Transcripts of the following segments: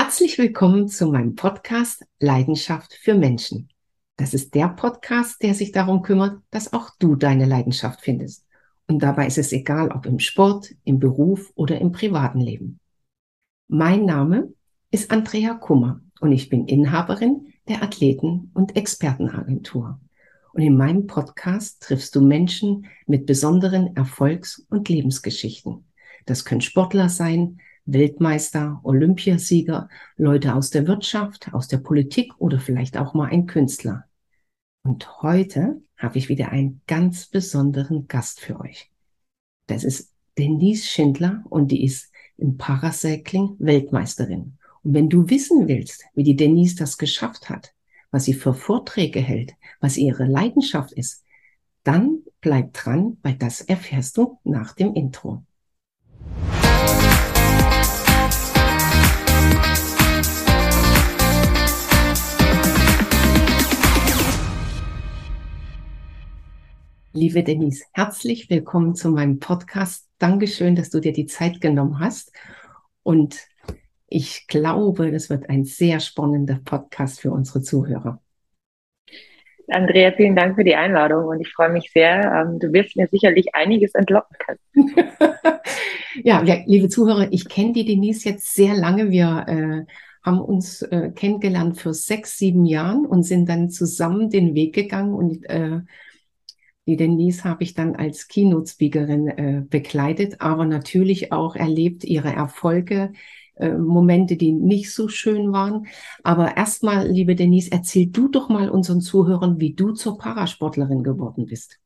Herzlich willkommen zu meinem Podcast Leidenschaft für Menschen. Das ist der Podcast, der sich darum kümmert, dass auch du deine Leidenschaft findest. Und dabei ist es egal, ob im Sport, im Beruf oder im privaten Leben. Mein Name ist Andrea Kummer und ich bin Inhaberin der Athleten- und Expertenagentur. Und in meinem Podcast triffst du Menschen mit besonderen Erfolgs- und Lebensgeschichten. Das können Sportler sein, Weltmeister, Olympiasieger, Leute aus der Wirtschaft, aus der Politik oder vielleicht auch mal ein Künstler. Und heute habe ich wieder einen ganz besonderen Gast für euch. Das ist Denise Schindler und die ist im Paracycling Weltmeisterin. Und wenn du wissen willst, wie die Denise das geschafft hat, was sie für Vorträge hält, was ihre Leidenschaft ist, dann bleib dran, weil das erfährst du nach dem Intro. Liebe Denise, herzlich willkommen zu meinem Podcast. Dankeschön, dass du dir die Zeit genommen hast. Und ich glaube, das wird ein sehr spannender Podcast für unsere Zuhörer. Andrea, vielen Dank für die Einladung und ich freue mich sehr. Ähm, du wirst mir sicherlich einiges entlocken können. ja, liebe Zuhörer, ich kenne die Denise jetzt sehr lange. Wir äh, haben uns äh, kennengelernt für sechs, sieben Jahren und sind dann zusammen den Weg gegangen und äh, die Denise habe ich dann als Keynote-Speakerin äh, begleitet, aber natürlich auch erlebt ihre Erfolge, äh, Momente, die nicht so schön waren. Aber erstmal, liebe Denise, erzähl du doch mal unseren Zuhörern, wie du zur Parasportlerin geworden bist.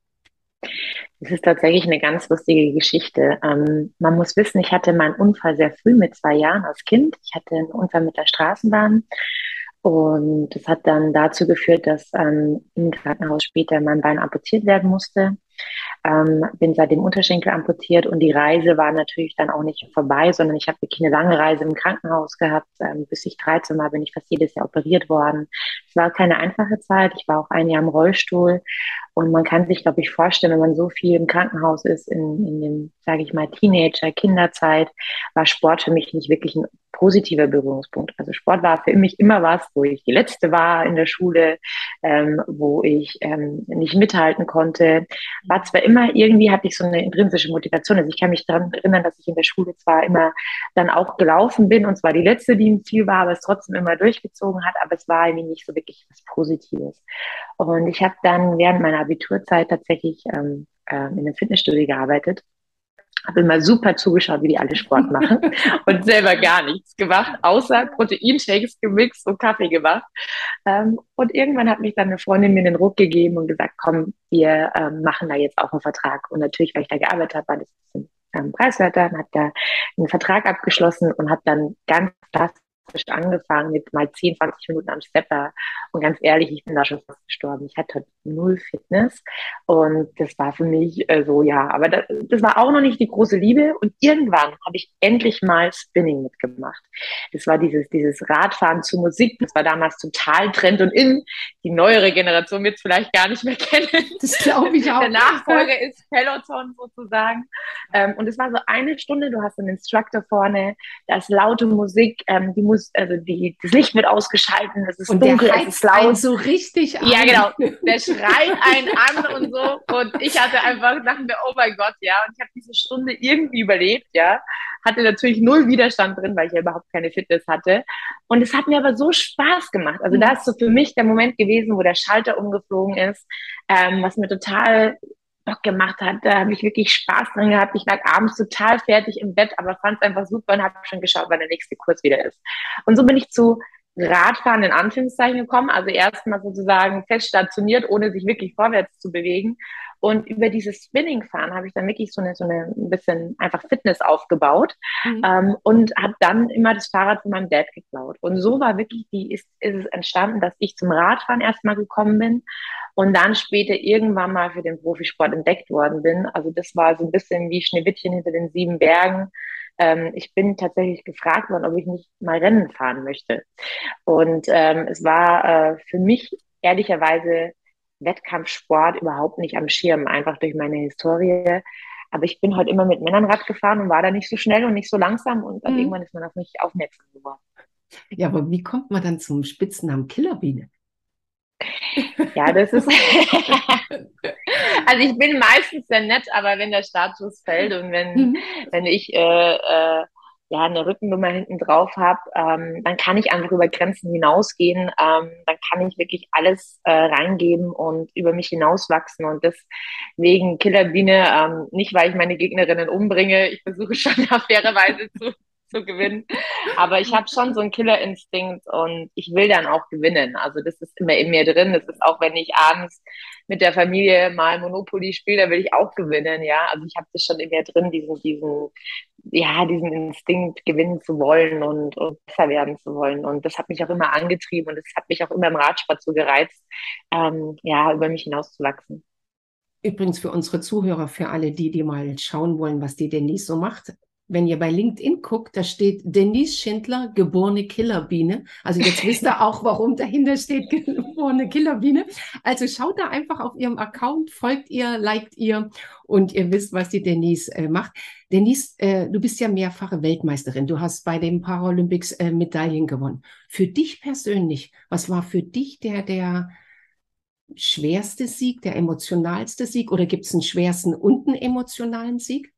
Das ist tatsächlich eine ganz lustige Geschichte. Ähm, man muss wissen, ich hatte meinen Unfall sehr früh mit zwei Jahren als Kind. Ich hatte einen Unfall mit der Straßenbahn und das hat dann dazu geführt, dass ähm, im Krankenhaus später mein Bein amputiert werden musste. Ähm, bin seitdem Unterschenkel amputiert und die Reise war natürlich dann auch nicht vorbei, sondern ich habe wirklich eine lange Reise im Krankenhaus gehabt. Ähm, bis ich 13 war, bin ich fast jedes Jahr operiert worden. Es war keine einfache Zeit. Ich war auch ein Jahr im Rollstuhl und man kann sich, glaube ich, vorstellen, wenn man so viel im Krankenhaus ist, in, in dem, sage ich mal, Teenager, Kinderzeit, war Sport für mich nicht wirklich ein positiver Berührungspunkt. Also Sport war für mich immer was, wo ich die Letzte war in der Schule, ähm, wo ich ähm, nicht mithalten konnte. War zwar immer, irgendwie hatte ich so eine intrinsische Motivation. Also ich kann mich daran erinnern, dass ich in der Schule zwar immer dann auch gelaufen bin und zwar die Letzte, die im Ziel war, aber es trotzdem immer durchgezogen hat, aber es war irgendwie nicht so wirklich was Positives. Und ich habe dann während meiner Abiturzeit tatsächlich ähm, äh, in einem Fitnessstudio gearbeitet habe immer super zugeschaut, wie die alle Sport machen und selber gar nichts gemacht, außer Proteinshakes gemixt und Kaffee gemacht. Ähm, und irgendwann hat mich dann eine Freundin mir den Ruck gegeben und gesagt, komm, wir ähm, machen da jetzt auch einen Vertrag. Und natürlich, weil ich da gearbeitet habe, war das ein bisschen ähm, preiswerter, hat da einen Vertrag abgeschlossen und hat dann ganz fast frisch angefangen mit mal 10, 20 Minuten am Stepper. Und ganz ehrlich, ich bin da schon fast gestorben. Ich hatte null Fitness. Und das war für mich äh, so, ja, aber das, das war auch noch nicht die große Liebe. Und irgendwann habe ich endlich mal Spinning mitgemacht. Das war dieses, dieses Radfahren zu Musik. Das war damals total Trend und in. Die neuere Generation wird es vielleicht gar nicht mehr kennen. Das glaube ich auch. Der Nachfolger ist Peloton sozusagen. Ähm, und es war so eine Stunde. Du hast einen Instructor vorne, da ist laute Musik, ähm, die Musik muss, also die, das Licht wird ausgeschalten, es ist und dunkel, der es ist laut. so richtig an. Ja, genau. Der schreit einen an und so. Und ich hatte einfach, dachte mir, oh mein Gott, ja. Und ich habe diese Stunde irgendwie überlebt, ja. Hatte natürlich null Widerstand drin, weil ich ja überhaupt keine Fitness hatte. Und es hat mir aber so Spaß gemacht. Also da ist so für mich der Moment gewesen, wo der Schalter umgeflogen ist, ähm, was mir total Bock gemacht hat. Da habe ich wirklich Spaß dran gehabt. Ich lag abends total fertig im Bett, aber fand es einfach super und habe schon geschaut, wann der nächste Kurs wieder ist. Und so bin ich zu Radfahren in Anführungszeichen gekommen, also erstmal sozusagen fest stationiert, ohne sich wirklich vorwärts zu bewegen. Und über dieses Spinning-Fahren habe ich dann wirklich so eine, so eine ein bisschen einfach Fitness aufgebaut mhm. ähm, und habe dann immer das Fahrrad von meinem Dad geklaut. Und so war wirklich die, ist, ist es entstanden, dass ich zum Radfahren erstmal gekommen bin und dann später irgendwann mal für den Profisport entdeckt worden bin. Also das war so ein bisschen wie Schneewittchen hinter den sieben Bergen. Ähm, ich bin tatsächlich gefragt worden, ob ich nicht mal Rennen fahren möchte. Und ähm, es war äh, für mich ehrlicherweise Wettkampfsport überhaupt nicht am Schirm, einfach durch meine Historie. Aber ich bin heute immer mit Männern Rad gefahren und war da nicht so schnell und nicht so langsam und mhm. irgendwann ist man auf mich aufmerksam geworden. Ja, aber wie kommt man dann zum Spitznamen Killerbiene? Ja, das ist. also ich bin meistens sehr nett, aber wenn der Status fällt und wenn, mhm. wenn ich äh, äh, ja eine Rückennummer hinten drauf habe, ähm, dann kann ich einfach über Grenzen hinausgehen. Ähm, dann kann ich wirklich alles äh, reingeben und über mich hinauswachsen. Und deswegen Killerbiene, ähm, nicht weil ich meine Gegnerinnen umbringe, ich versuche schon auf faire Weise zu zu gewinnen. Aber ich habe schon so einen Killerinstinkt und ich will dann auch gewinnen. Also das ist immer in mir drin. Das ist auch, wenn ich abends mit der Familie mal Monopoly spiele, dann will ich auch gewinnen. Ja, also ich habe das schon in mir drin, diesen, diesen, ja, diesen Instinkt gewinnen zu wollen und, und besser werden zu wollen. Und das hat mich auch immer angetrieben und das hat mich auch immer im Radsport so gereizt, ähm, ja, über mich hinauszuwachsen. Übrigens für unsere Zuhörer, für alle die, die mal schauen wollen, was die Denise so macht wenn ihr bei LinkedIn guckt, da steht Denise Schindler, geborene Killerbiene. Also jetzt wisst ihr auch, warum dahinter steht, geborene Killerbiene. Also schaut da einfach auf ihrem Account, folgt ihr, liked ihr und ihr wisst, was die Denise äh, macht. Denise, äh, du bist ja mehrfache Weltmeisterin. Du hast bei den Paralympics äh, Medaillen gewonnen. Für dich persönlich, was war für dich der, der schwerste Sieg, der emotionalste Sieg oder gibt es einen schwersten und einen emotionalen Sieg?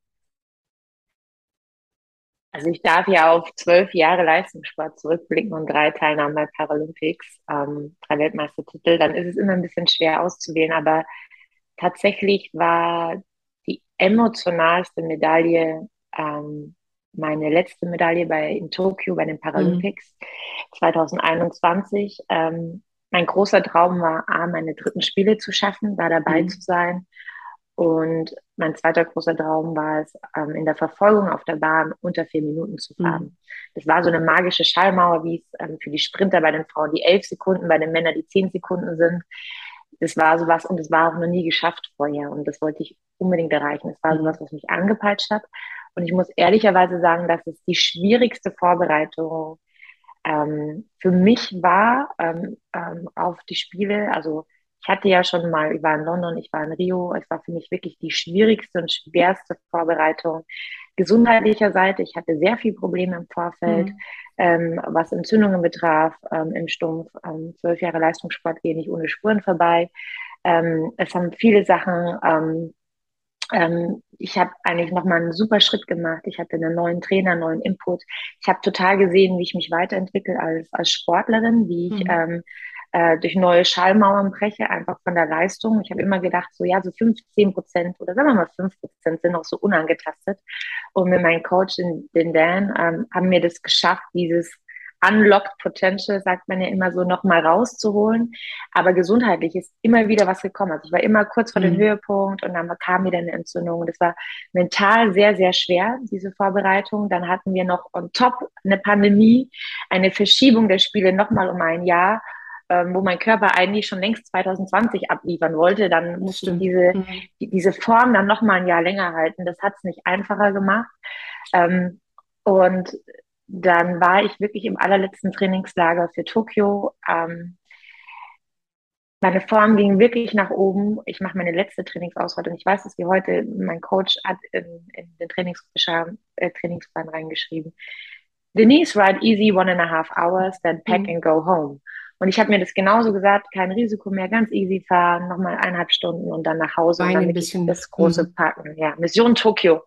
Also ich darf ja auf zwölf Jahre Leistungssport zurückblicken und drei Teilnahmen bei Paralympics, ähm, drei Weltmeistertitel, dann ist es immer ein bisschen schwer auszuwählen, aber tatsächlich war die emotionalste Medaille ähm, meine letzte Medaille bei in Tokio bei den Paralympics mhm. 2021. Ähm, mein großer Traum war, A, meine dritten Spiele zu schaffen, da dabei mhm. zu sein und mein zweiter großer Traum war es, ähm, in der Verfolgung auf der Bahn unter vier Minuten zu fahren. Mhm. Das war so eine magische Schallmauer, wie es ähm, für die Sprinter bei den Frauen die elf Sekunden, bei den Männern die zehn Sekunden sind. Das war sowas und das war auch noch nie geschafft vorher und das wollte ich unbedingt erreichen. Das war mhm. sowas, was mich angepeitscht hat. Und ich muss ehrlicherweise sagen, dass es die schwierigste Vorbereitung ähm, für mich war ähm, ähm, auf die Spiele. Also ich hatte ja schon mal, ich war in London, ich war in Rio. Es war für mich wirklich die schwierigste und schwerste Vorbereitung gesundheitlicher Seite. Ich hatte sehr viel Probleme im Vorfeld, mhm. ähm, was Entzündungen betraf ähm, im Stumpf. Ähm, zwölf Jahre Leistungssport gehe nicht ohne Spuren vorbei. Ähm, es haben viele Sachen ähm, ähm, ich habe eigentlich nochmal einen super Schritt gemacht. Ich hatte einen neuen Trainer, einen neuen Input. Ich habe total gesehen, wie ich mich weiterentwickle als, als Sportlerin, wie ich mhm. Äh, durch neue Schallmauern breche, einfach von der Leistung. Ich habe immer gedacht, so ja, so 15 Prozent oder sagen wir mal 5 Prozent sind noch so unangetastet. Und mit meinem Coach, den, den Dan, ähm, haben mir das geschafft, dieses Unlocked Potential, sagt man ja immer so, nochmal rauszuholen. Aber gesundheitlich ist immer wieder was gekommen. Also ich war immer kurz vor mhm. dem Höhepunkt und dann kam wieder eine Entzündung. Das war mental sehr, sehr schwer, diese Vorbereitung. Dann hatten wir noch on top eine Pandemie, eine Verschiebung der Spiele nochmal um ein Jahr ähm, wo mein Körper eigentlich schon längst 2020 abliefern wollte, dann musste ich diese, mhm. die, diese Form dann noch mal ein Jahr länger halten. Das hat es nicht einfacher gemacht. Ähm, und dann war ich wirklich im allerletzten Trainingslager für Tokio. Ähm, meine Form ging wirklich nach oben. Ich mache meine letzte Trainingsauswahl und ich weiß, dass wie heute mein Coach hat in, in den Trainingsplan, äh, Trainingsplan reingeschrieben. Denise, ride easy one and a half hours, then pack mhm. and go home. Und ich habe mir das genauso gesagt, kein Risiko mehr, ganz easy fahren, nochmal eineinhalb Stunden und dann nach Hause. Weine und dann ein bisschen. Das große mhm. Parken, ja. Mission Tokio.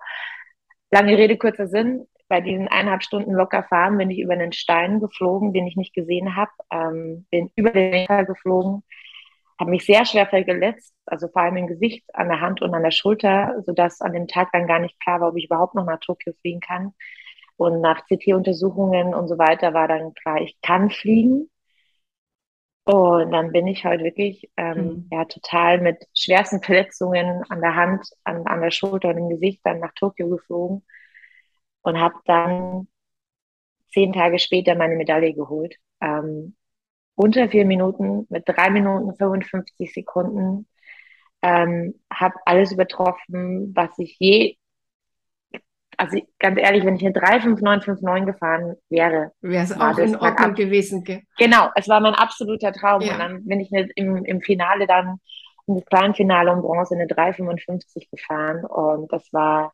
Lange Rede, kurzer Sinn. Bei diesen eineinhalb Stunden locker fahren bin ich über einen Stein geflogen, den ich nicht gesehen habe, ähm, bin über den Lenker geflogen, habe mich sehr schwer verletzt, also vor allem im Gesicht, an der Hand und an der Schulter, sodass an dem Tag dann gar nicht klar war, ob ich überhaupt noch nach Tokio fliegen kann. Und nach CT-Untersuchungen und so weiter war dann klar, ich kann fliegen. Und dann bin ich halt wirklich ähm, mhm. ja total mit schwersten Verletzungen an der Hand, an, an der Schulter und im Gesicht dann nach Tokio geflogen und habe dann zehn Tage später meine Medaille geholt. Ähm, unter vier Minuten mit drei Minuten 55 Sekunden. Ähm, habe alles übertroffen, was ich je also ganz ehrlich, wenn ich eine 35959 gefahren wäre, wäre es auch in Ordnung gewesen. Gell? Genau, es war mein absoluter Traum. Ja. Und dann bin ich nicht im, im Finale dann, im kleinen Finale um Bronze eine 355 gefahren. Und das war,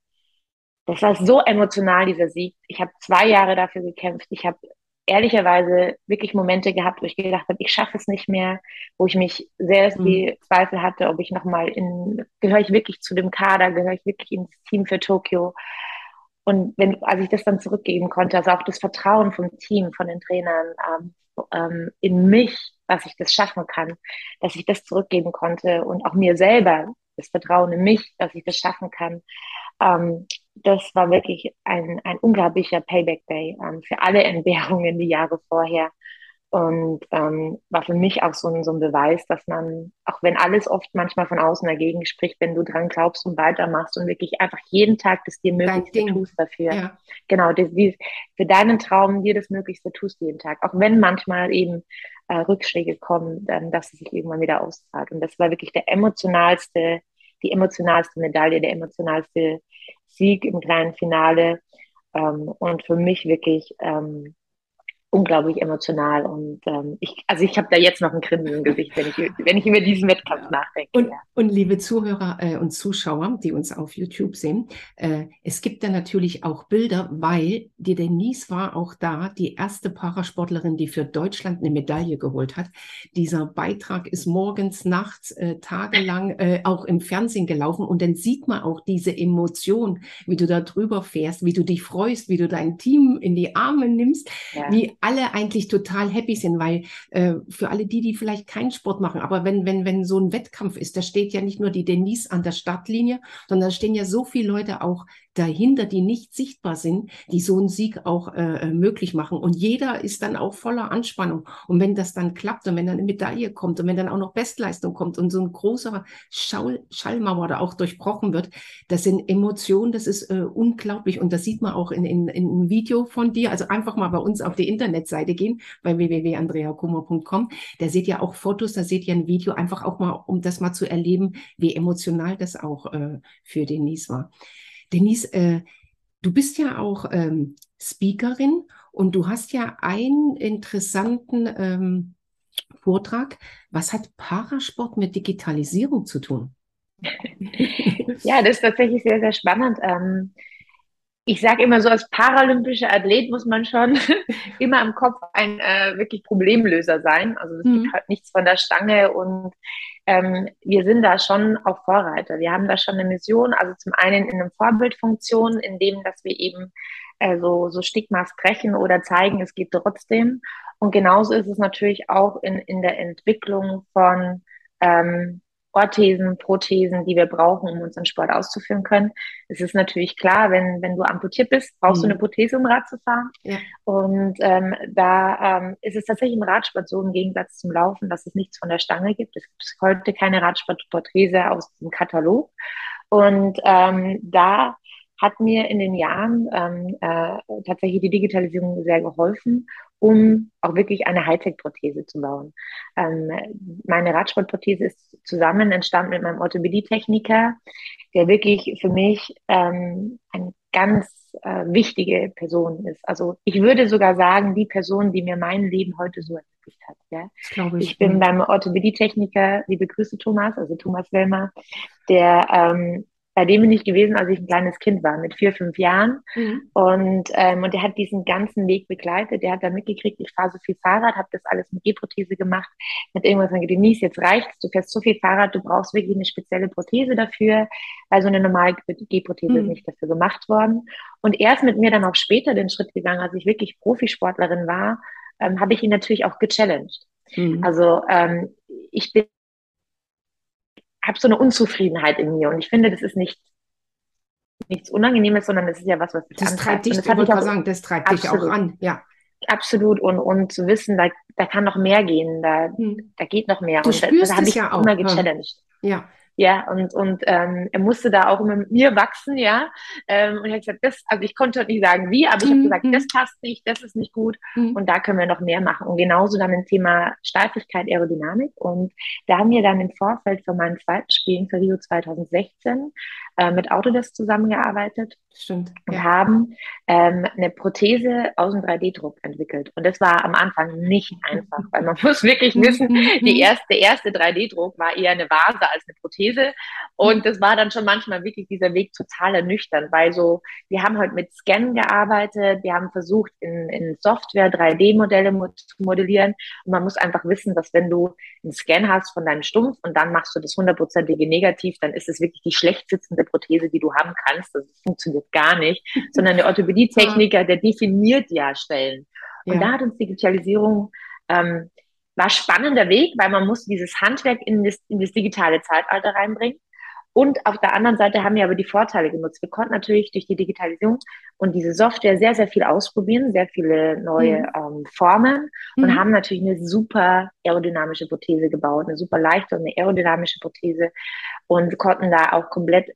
das war so emotional, dieser Sieg. Ich habe zwei Jahre dafür gekämpft. Ich habe ehrlicherweise wirklich Momente gehabt, wo ich gedacht habe, ich schaffe es nicht mehr, wo ich mich sehr viel mhm. Zweifel hatte, ob ich nochmal in, gehöre ich wirklich zu dem Kader, gehöre ich wirklich ins Team für Tokio. Und wenn, als ich das dann zurückgeben konnte, also auch das Vertrauen vom Team, von den Trainern ähm, ähm, in mich, dass ich das schaffen kann, dass ich das zurückgeben konnte und auch mir selber das Vertrauen in mich, dass ich das schaffen kann, ähm, das war wirklich ein, ein unglaublicher Payback Day ähm, für alle Entbehrungen die Jahre vorher. Und ähm, war für mich auch so ein, so ein Beweis, dass man, auch wenn alles oft manchmal von außen dagegen spricht, wenn du dran glaubst und weitermachst und wirklich einfach jeden Tag das dir Möglichste tust dafür. Ja. Genau, das, die, für deinen Traum dir das Möglichste tust jeden Tag. Auch wenn manchmal eben äh, Rückschläge kommen, dann, dass es sich irgendwann wieder auszahlt. Und das war wirklich der emotionalste, die emotionalste Medaille, der emotionalste Sieg im kleinen Finale. Ähm, und für mich wirklich ähm, unglaublich emotional und ähm, ich, also ich habe da jetzt noch ein Grinsen im Gesicht, wenn ich, wenn ich über diesen Wettkampf nachdenke. Und, ja. und liebe Zuhörer äh, und Zuschauer, die uns auf YouTube sehen, äh, es gibt da natürlich auch Bilder, weil die Denise war auch da, die erste Parasportlerin, die für Deutschland eine Medaille geholt hat. Dieser Beitrag ist morgens, nachts, äh, tagelang äh, auch im Fernsehen gelaufen und dann sieht man auch diese Emotion, wie du da drüber fährst, wie du dich freust, wie du dein Team in die Arme nimmst, ja. wie alle eigentlich total happy sind, weil äh, für alle die, die vielleicht keinen Sport machen, aber wenn, wenn, wenn so ein Wettkampf ist, da steht ja nicht nur die Denise an der Startlinie, sondern da stehen ja so viele Leute auch dahinter, die nicht sichtbar sind, die so einen Sieg auch äh, äh, möglich machen. Und jeder ist dann auch voller Anspannung. Und wenn das dann klappt und wenn dann eine Medaille kommt und wenn dann auch noch Bestleistung kommt und so ein großer Schall, Schallmauer da auch durchbrochen wird, das sind Emotionen, das ist äh, unglaublich. Und das sieht man auch in, in, in einem Video von dir. Also einfach mal bei uns auf die Internetseite gehen, bei www.andreakummer.com. Da seht ihr auch Fotos, da seht ihr ein Video, einfach auch mal, um das mal zu erleben, wie emotional das auch äh, für Denise war. Denise, äh, du bist ja auch ähm, Speakerin und du hast ja einen interessanten ähm, Vortrag. Was hat Parasport mit Digitalisierung zu tun? ja, das ist tatsächlich sehr, sehr spannend. Ähm, ich sage immer so, als paralympischer Athlet muss man schon immer im Kopf ein äh, wirklich Problemlöser sein. Also es mhm. gibt halt nichts von der Stange und ähm, wir sind da schon auch Vorreiter. Wir haben da schon eine Mission, also zum einen in einer Vorbildfunktion, in dem, dass wir eben äh, so, so Stigmas brechen oder zeigen, es geht trotzdem. Und genauso ist es natürlich auch in, in der Entwicklung von ähm, Orthesen, Prothesen, die wir brauchen, um unseren Sport auszuführen können. Es ist natürlich klar, wenn, wenn du amputiert bist, brauchst mhm. du eine Prothese, um Rad zu fahren. Ja. Und ähm, da ähm, ist es tatsächlich im Radsport so, im Gegensatz zum Laufen, dass es nichts von der Stange gibt. Es gibt heute keine Radsportprothese aus dem Katalog. Und ähm, da hat mir in den Jahren ähm, äh, tatsächlich die Digitalisierung sehr geholfen, um auch wirklich eine Hightech-Prothese zu bauen. Ähm, meine Radsportprothese ist zusammen entstanden mit meinem Orthopädie-Techniker, der wirklich für mich ähm, eine ganz äh, wichtige Person ist. Also ich würde sogar sagen, die Person, die mir mein Leben heute so ermöglicht hat. Ja? Ich, ich bin beim Orthopädie-Techniker, liebe Grüße Thomas, also Thomas Wellmer, der ähm, bei dem bin ich gewesen, als ich ein kleines Kind war, mit vier, fünf Jahren. Mhm. Und, ähm, und der hat diesen ganzen Weg begleitet. Der hat dann mitgekriegt, ich fahre so viel Fahrrad, habe das alles mit G-Prothese gemacht, mit irgendwas gesagt, Denise, jetzt reicht's, du fährst so viel Fahrrad, du brauchst wirklich eine spezielle Prothese dafür, weil so eine normale G-Prothese mhm. ist nicht dafür gemacht worden. Und erst mit mir dann auch später den Schritt gegangen, als ich wirklich Profisportlerin war, ähm, habe ich ihn natürlich auch gechallenged. Mhm. Also ähm, ich bin habe so eine Unzufriedenheit in mir und ich finde, das ist nicht nichts Unangenehmes, sondern das ist ja was, was dich das treibt dich, das, ich auch, sagen, das treibt absolut, dich auch an, ja. Absolut und, und zu wissen, da, da kann noch mehr gehen, da, hm. da geht noch mehr. Du und spürst das, das habe ich ja auch, immer gechallenged. Ja. Ja, und, und ähm, er musste da auch immer mit mir wachsen, ja. Ähm, und er hat gesagt, das, also ich konnte nicht sagen wie, aber ich habe mhm. gesagt, das passt nicht, das ist nicht gut mhm. und da können wir noch mehr machen. Und genauso dann im Thema Steifigkeit, Aerodynamik. Und da haben wir dann im Vorfeld für meinen zweiten Spielen für Rio 2016 äh, mit Autodesk zusammengearbeitet. Stimmt. Und ja. haben ähm, eine Prothese aus dem 3D-Druck entwickelt. Und das war am Anfang nicht einfach, weil man muss wirklich wissen, die erste, der erste 3D-Druck war eher eine Vase als eine Prothese. Prothese. Und das war dann schon manchmal wirklich dieser Weg total ernüchternd, weil so, wir haben halt mit Scan gearbeitet, wir haben versucht, in, in Software 3D-Modelle zu modellieren. Und man muss einfach wissen, dass wenn du einen Scan hast von deinem Stumpf und dann machst du das hundertprozentige Negativ, dann ist es wirklich die schlecht sitzende Prothese, die du haben kannst. Das funktioniert gar nicht. Sondern der Orthopädietechniker, der definiert ja Stellen. Und ja. da hat uns Digitalisierung ähm, war spannender Weg, weil man muss dieses Handwerk in das, in das digitale Zeitalter reinbringen. Und auf der anderen Seite haben wir aber die Vorteile genutzt. Wir konnten natürlich durch die Digitalisierung und diese Software sehr, sehr viel ausprobieren, sehr viele neue mhm. ähm, Formen und mhm. haben natürlich eine super aerodynamische Prothese gebaut, eine super leichte und eine aerodynamische Prothese und konnten da auch komplett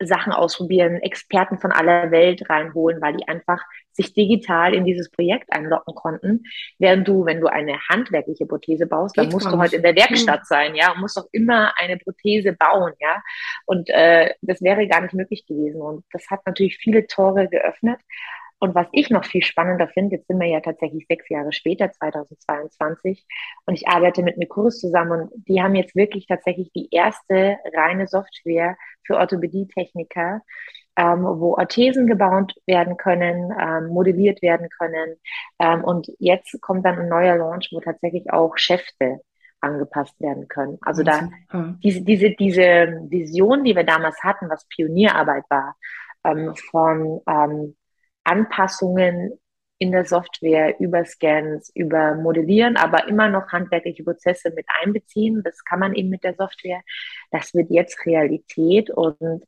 Sachen ausprobieren, Experten von aller Welt reinholen, weil die einfach sich digital in dieses Projekt einlocken konnten. Während du, wenn du eine handwerkliche Prothese baust, Geht dann musst du heute in der Werkstatt hm. sein, ja, und musst doch immer eine Prothese bauen, ja. Und äh, das wäre gar nicht möglich gewesen. Und das hat natürlich viele Tore geöffnet. Und was ich noch viel spannender finde, jetzt sind wir ja tatsächlich sechs Jahre später, 2022, und ich arbeite mit Mikurus zusammen und die haben jetzt wirklich tatsächlich die erste reine Software für Orthopädietechniker, ähm, wo Orthesen gebaut werden können, ähm, modelliert werden können. Ähm, und jetzt kommt dann ein neuer Launch, wo tatsächlich auch Schäfte angepasst werden können. Also da diese, diese, diese Vision, die wir damals hatten, was Pionierarbeit war, ähm, von ähm, Anpassungen in der Software über Scans, über Modellieren, aber immer noch handwerkliche Prozesse mit einbeziehen. Das kann man eben mit der Software. Das wird jetzt Realität und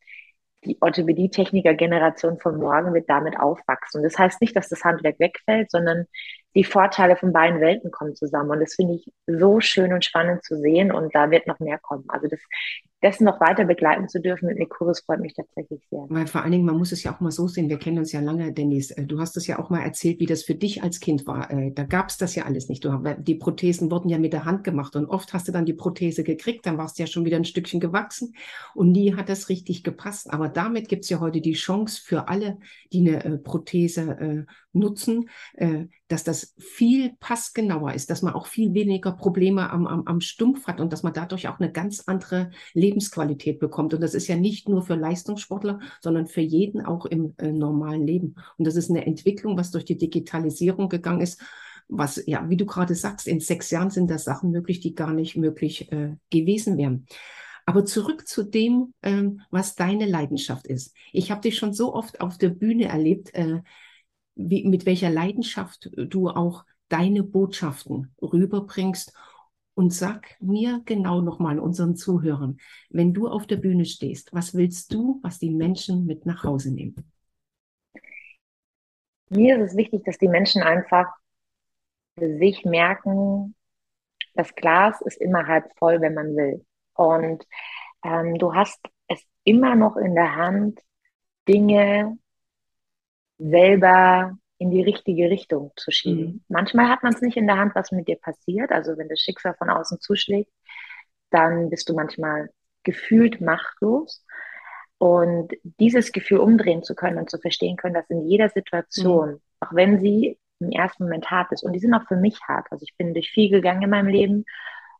die Orthopädie-Techniker-Generation von morgen wird damit aufwachsen. Das heißt nicht, dass das Handwerk wegfällt, sondern die Vorteile von beiden Welten kommen zusammen. Und das finde ich so schön und spannend zu sehen. Und da wird noch mehr kommen. Also das, dessen noch weiter begleiten zu dürfen mit Nikuris freut mich tatsächlich sehr. Weil vor allen Dingen, man muss es ja auch mal so sehen, wir kennen uns ja lange, Dennis. Äh, du hast es ja auch mal erzählt, wie das für dich als Kind war. Äh, da gab es das ja alles nicht. Du, die Prothesen wurden ja mit der Hand gemacht und oft hast du dann die Prothese gekriegt, dann warst du ja schon wieder ein Stückchen gewachsen und nie hat das richtig gepasst. Aber damit gibt es ja heute die Chance für alle, die eine äh, Prothese nutzen, dass das viel passgenauer ist, dass man auch viel weniger Probleme am, am, am Stumpf hat und dass man dadurch auch eine ganz andere Lebensqualität bekommt. Und das ist ja nicht nur für Leistungssportler, sondern für jeden auch im äh, normalen Leben. Und das ist eine Entwicklung, was durch die Digitalisierung gegangen ist. Was, ja, wie du gerade sagst, in sechs Jahren sind da Sachen möglich, die gar nicht möglich äh, gewesen wären. Aber zurück zu dem, ähm, was deine Leidenschaft ist. Ich habe dich schon so oft auf der Bühne erlebt, äh, wie, mit welcher Leidenschaft du auch deine Botschaften rüberbringst. Und sag mir genau nochmal unseren Zuhörern, wenn du auf der Bühne stehst, was willst du, was die Menschen mit nach Hause nehmen? Mir ist es wichtig, dass die Menschen einfach für sich merken, das Glas ist immer halb voll, wenn man will. Und ähm, du hast es immer noch in der Hand, Dinge selber in die richtige Richtung zu schieben. Mhm. Manchmal hat man es nicht in der Hand, was mit dir passiert. Also wenn das Schicksal von außen zuschlägt, dann bist du manchmal gefühlt machtlos. Und dieses Gefühl umdrehen zu können und zu verstehen können, dass in jeder Situation, mhm. auch wenn sie im ersten Moment hart ist, und die sind auch für mich hart. Also ich bin durch viel gegangen in meinem Leben.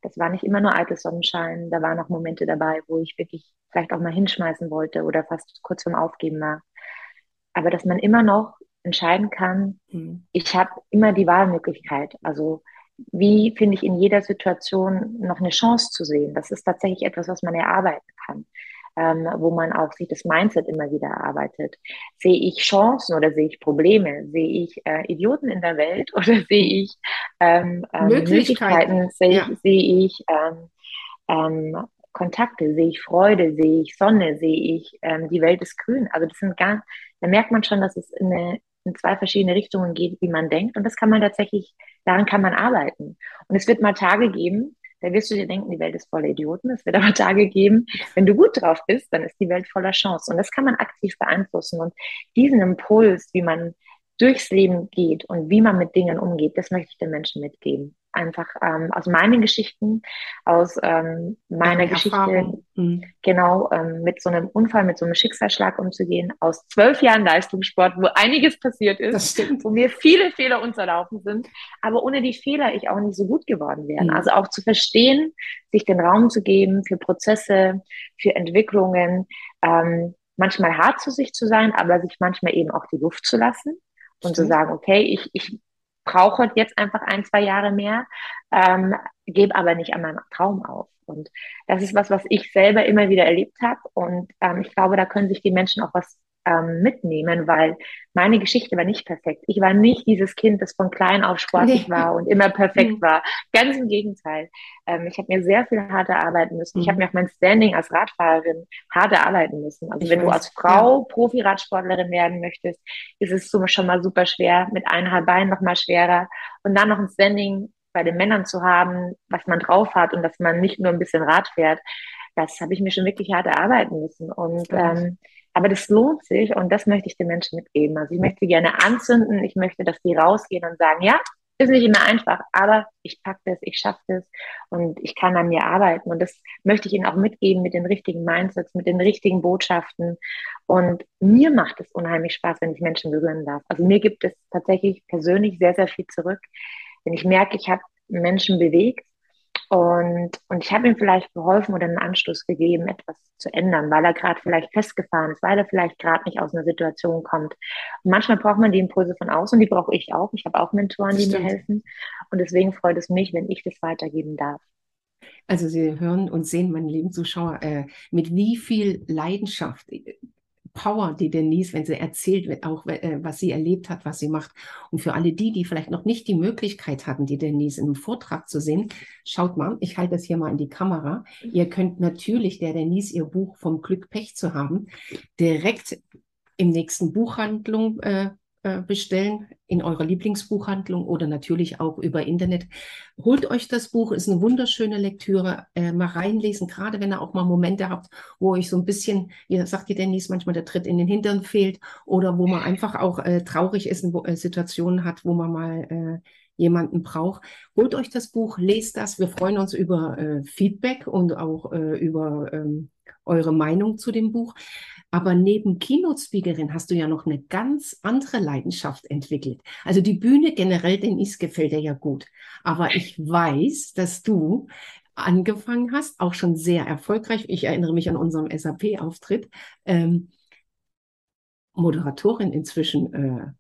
Das war nicht immer nur altes Sonnenschein. Da waren auch Momente dabei, wo ich wirklich vielleicht auch mal hinschmeißen wollte oder fast kurz vorm Aufgeben war aber dass man immer noch entscheiden kann, mhm. ich habe immer die Wahlmöglichkeit. Also wie finde ich in jeder Situation noch eine Chance zu sehen? Das ist tatsächlich etwas, was man erarbeiten kann, ähm, wo man auch sich das Mindset immer wieder erarbeitet. Sehe ich Chancen oder sehe ich Probleme? Sehe ich äh, Idioten in der Welt oder sehe ich ähm, ähm, Möglichkeiten? Sehe ja. ich, sehe ich ähm, ähm, Kontakte? Sehe ich Freude? Sehe ich Sonne? Sehe ich ähm, die Welt ist grün? Also das sind ganz da merkt man schon, dass es in, eine, in zwei verschiedene Richtungen geht, wie man denkt. Und das kann man tatsächlich, daran kann man arbeiten. Und es wird mal Tage geben, da wirst du dir denken, die Welt ist voller Idioten. Es wird aber Tage geben, wenn du gut drauf bist, dann ist die Welt voller Chance. Und das kann man aktiv beeinflussen. Und diesen Impuls, wie man durchs Leben geht und wie man mit Dingen umgeht, das möchte ich den Menschen mitgeben. Einfach ähm, aus meinen Geschichten, aus ähm, meiner Ach, Geschichte, mhm. genau, ähm, mit so einem Unfall, mit so einem Schicksalsschlag umzugehen, aus zwölf Jahren Leistungssport, wo einiges passiert ist, wo mir viele Fehler unterlaufen sind, aber ohne die Fehler ich auch nicht so gut geworden wäre. Mhm. Also auch zu verstehen, sich den Raum zu geben für Prozesse, für Entwicklungen, ähm, manchmal hart zu sich zu sein, aber sich manchmal eben auch die Luft zu lassen und zu sagen, okay, ich, ich brauche jetzt einfach ein, zwei Jahre mehr, ähm, gebe aber nicht an meinem Traum auf. Und das ist was, was ich selber immer wieder erlebt habe. Und ähm, ich glaube, da können sich die Menschen auch was ähm, mitnehmen, weil meine Geschichte war nicht perfekt. Ich war nicht dieses Kind, das von klein auf sportlich nee. war und immer perfekt mhm. war. Ganz im Gegenteil. Ähm, ich habe mir sehr viel harter arbeiten müssen. Mhm. Ich habe mir auch mein Standing als Radfahrerin hart arbeiten müssen. Also ich wenn weiß. du als Frau ja. Profi-Radsportlerin werden möchtest, ist es schon mal super schwer, mit eineinhalb Beinen noch mal schwerer und dann noch ein Standing bei den Männern zu haben, was man drauf hat und dass man nicht nur ein bisschen Rad fährt. Das habe ich mir schon wirklich hart erarbeiten müssen. Und ähm, aber das lohnt sich und das möchte ich den Menschen mitgeben. Also ich möchte sie gerne anzünden. Ich möchte, dass die rausgehen und sagen, ja, ist nicht immer einfach, aber ich packe das, ich schaffe das und ich kann an mir arbeiten. Und das möchte ich ihnen auch mitgeben mit den richtigen Mindsets, mit den richtigen Botschaften. Und mir macht es unheimlich Spaß, wenn ich Menschen berühren darf. Also mir gibt es tatsächlich persönlich sehr, sehr viel zurück. Wenn ich merke, ich habe Menschen bewegt, und, und ich habe ihm vielleicht geholfen oder einen Anstoß gegeben, etwas zu ändern, weil er gerade vielleicht festgefahren ist, weil er vielleicht gerade nicht aus einer Situation kommt. Und manchmal braucht man die Impulse von außen, die brauche ich auch. Ich habe auch Mentoren, die mir helfen. Und deswegen freut es mich, wenn ich das weitergeben darf. Also Sie hören und sehen, meine lieben Zuschauer, äh, mit wie viel Leidenschaft Power, die Denise, wenn sie erzählt, auch äh, was sie erlebt hat, was sie macht. Und für alle die, die vielleicht noch nicht die Möglichkeit hatten, die Denise einem Vortrag zu sehen, schaut mal, ich halte das hier mal in die Kamera. Ihr könnt natürlich der Denise ihr Buch vom Glück Pech zu haben direkt im nächsten Buchhandlung äh, bestellen in eurer Lieblingsbuchhandlung oder natürlich auch über Internet. Holt euch das Buch, ist eine wunderschöne Lektüre. Äh, mal reinlesen, gerade wenn ihr auch mal Momente habt, wo euch so ein bisschen, wie sagt ihr Dennis, manchmal der Tritt in den Hintern fehlt oder wo man einfach auch äh, traurig ist und äh, Situationen hat, wo man mal äh, jemanden braucht. Holt euch das Buch, lest das. Wir freuen uns über äh, Feedback und auch äh, über ähm, eure Meinung zu dem Buch. Aber neben Keynote-Speakerin hast du ja noch eine ganz andere Leidenschaft entwickelt. Also die Bühne generell, den ist gefällt dir ja gut. Aber ich weiß, dass du angefangen hast, auch schon sehr erfolgreich. Ich erinnere mich an unserem SAP-Auftritt. Ähm, Moderatorin inzwischen äh,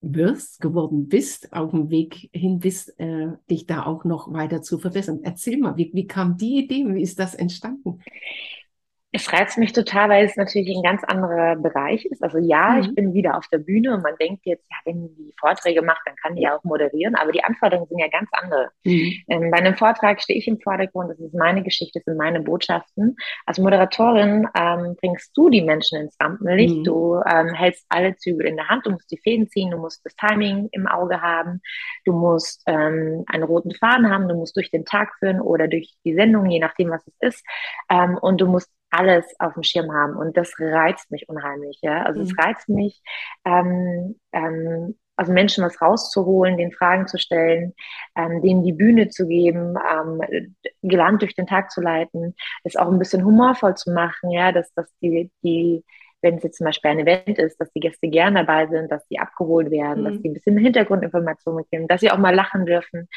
wirst, geworden bist, auf dem Weg hin bist, äh, dich da auch noch weiter zu verbessern. Erzähl mal, wie, wie kam die Idee, wie ist das entstanden? Es reizt mich total, weil es natürlich ein ganz anderer Bereich ist. Also ja, mhm. ich bin wieder auf der Bühne und man denkt jetzt, ja, wenn die Vorträge macht, dann kann die ja auch moderieren, aber die Anforderungen sind ja ganz andere. Mhm. Ähm, bei einem Vortrag stehe ich im Vordergrund, das ist meine Geschichte, das sind meine Botschaften. Als Moderatorin ähm, bringst du die Menschen ins Rampenlicht, mhm. du ähm, hältst alle Zügel in der Hand, du musst die Fäden ziehen, du musst das Timing im Auge haben, du musst ähm, einen roten Faden haben, du musst durch den Tag führen oder durch die Sendung, je nachdem, was es ist, ähm, und du musst alles auf dem Schirm haben. Und das reizt mich unheimlich. Ja? Also mhm. es reizt mich, ähm, ähm, also Menschen was rauszuholen, den Fragen zu stellen, ähm, denen die Bühne zu geben, ähm, gelangt durch den Tag zu leiten, es auch ein bisschen humorvoll zu machen, ja, dass, dass die, die wenn es jetzt zum Beispiel ein Event ist, dass die Gäste gern dabei sind, dass die abgeholt werden, mhm. dass die ein bisschen Hintergrundinformationen bekommen, dass sie auch mal lachen dürfen.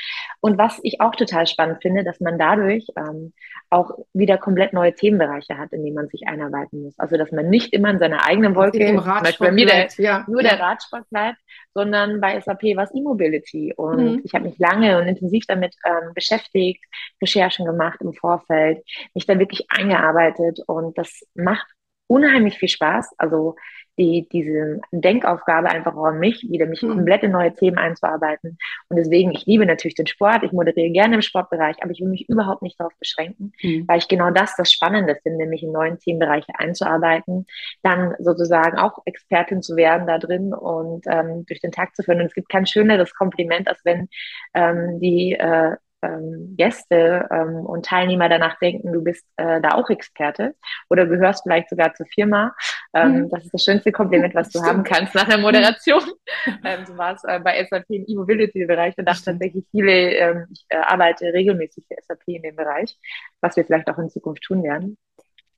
Und was ich auch total spannend finde, dass man dadurch ähm, auch wieder komplett neue Themenbereiche hat, in denen man sich einarbeiten muss. Also dass man nicht immer in seiner eigenen Wolke, zum Beispiel bei mir der, ja. nur der Radsport bleibt, sondern bei SAP war es E-Mobility. Und mhm. ich habe mich lange und intensiv damit ähm, beschäftigt, Recherchen gemacht im Vorfeld, mich da wirklich eingearbeitet und das macht unheimlich viel Spaß. Also die, diese Denkaufgabe einfach auch an mich, wieder mich mhm. komplett in neue Themen einzuarbeiten. Und deswegen, ich liebe natürlich den Sport, ich moderiere gerne im Sportbereich, aber ich will mich überhaupt nicht darauf beschränken, mhm. weil ich genau das das Spannende finde, mich in neuen Themenbereiche einzuarbeiten, dann sozusagen auch Expertin zu werden da drin und ähm, durch den Tag zu führen. Und es gibt kein schöneres Kompliment, als wenn ähm, die äh, ähm, Gäste ähm, und Teilnehmer danach denken, du bist äh, da auch Experte oder gehörst vielleicht sogar zur Firma Ähm, mhm. Das ist das schönste Kompliment, was du haben kannst nach der Moderation. ähm, du warst äh, bei SAP im E-Mobility-Bereich und dachte tatsächlich viele, ähm, ich äh, arbeite regelmäßig für SAP in dem Bereich, was wir vielleicht auch in Zukunft tun werden.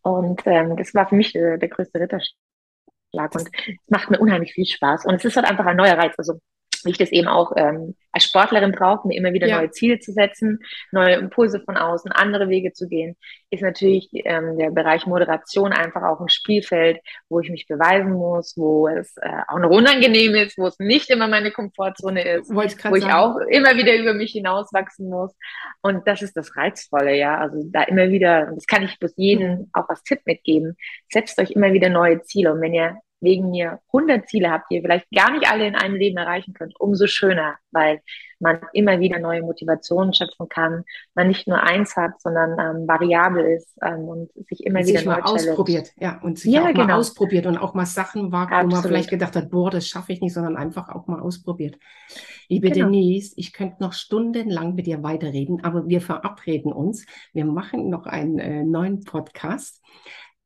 Und ähm, das war für mich der, der größte Ritterschlag und es macht mir unheimlich viel Spaß. Und es ist halt einfach ein neuer Reiz. Also wie ich das eben auch ähm, als Sportlerin brauche, mir immer wieder ja. neue Ziele zu setzen, neue Impulse von außen, andere Wege zu gehen, ist natürlich ähm, der Bereich Moderation einfach auch ein Spielfeld, wo ich mich beweisen muss, wo es äh, auch noch unangenehm ist, wo es nicht immer meine Komfortzone ist, wo ich sagen. auch immer wieder über mich hinauswachsen muss. Und das ist das Reizvolle, ja. Also da immer wieder, das kann ich bloß jedem mhm. auch als Tipp mitgeben, setzt euch immer wieder neue Ziele. Und wenn ihr wegen mir 100 Ziele habt, die ihr vielleicht gar nicht alle in einem Leben erreichen könnt, umso schöner, weil man immer wieder neue Motivationen schöpfen kann, man nicht nur eins hat, sondern ähm, variabel ist ähm, und sich immer und wieder sich mal ausprobiert, ja, und sich ja, auch genau. mal ausprobiert und auch mal Sachen wagt, wo man vielleicht gedacht hat, boah, das schaffe ich nicht, sondern einfach auch mal ausprobiert. Liebe genau. Denise, ich könnte noch stundenlang mit dir weiterreden, aber wir verabreden uns. Wir machen noch einen äh, neuen Podcast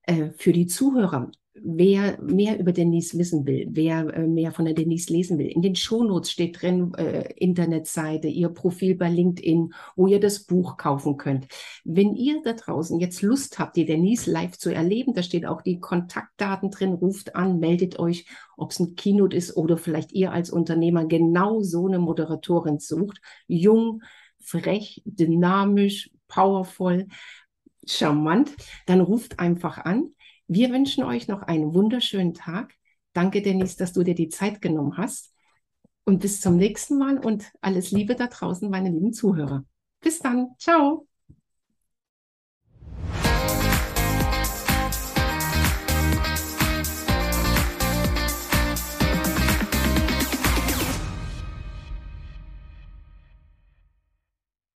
äh, für die Zuhörer wer mehr über Denise wissen will, wer äh, mehr von der Denise lesen will, in den Shownotes steht drin äh, Internetseite, ihr Profil bei LinkedIn, wo ihr das Buch kaufen könnt. Wenn ihr da draußen jetzt Lust habt, die Denise live zu erleben, da steht auch die Kontaktdaten drin, ruft an, meldet euch, ob es ein Keynote ist oder vielleicht ihr als Unternehmer genau so eine Moderatorin sucht. Jung, frech, dynamisch, powerful, charmant, dann ruft einfach an. Wir wünschen euch noch einen wunderschönen Tag. Danke, Denise, dass du dir die Zeit genommen hast. Und bis zum nächsten Mal und alles Liebe da draußen, meine lieben Zuhörer. Bis dann. Ciao.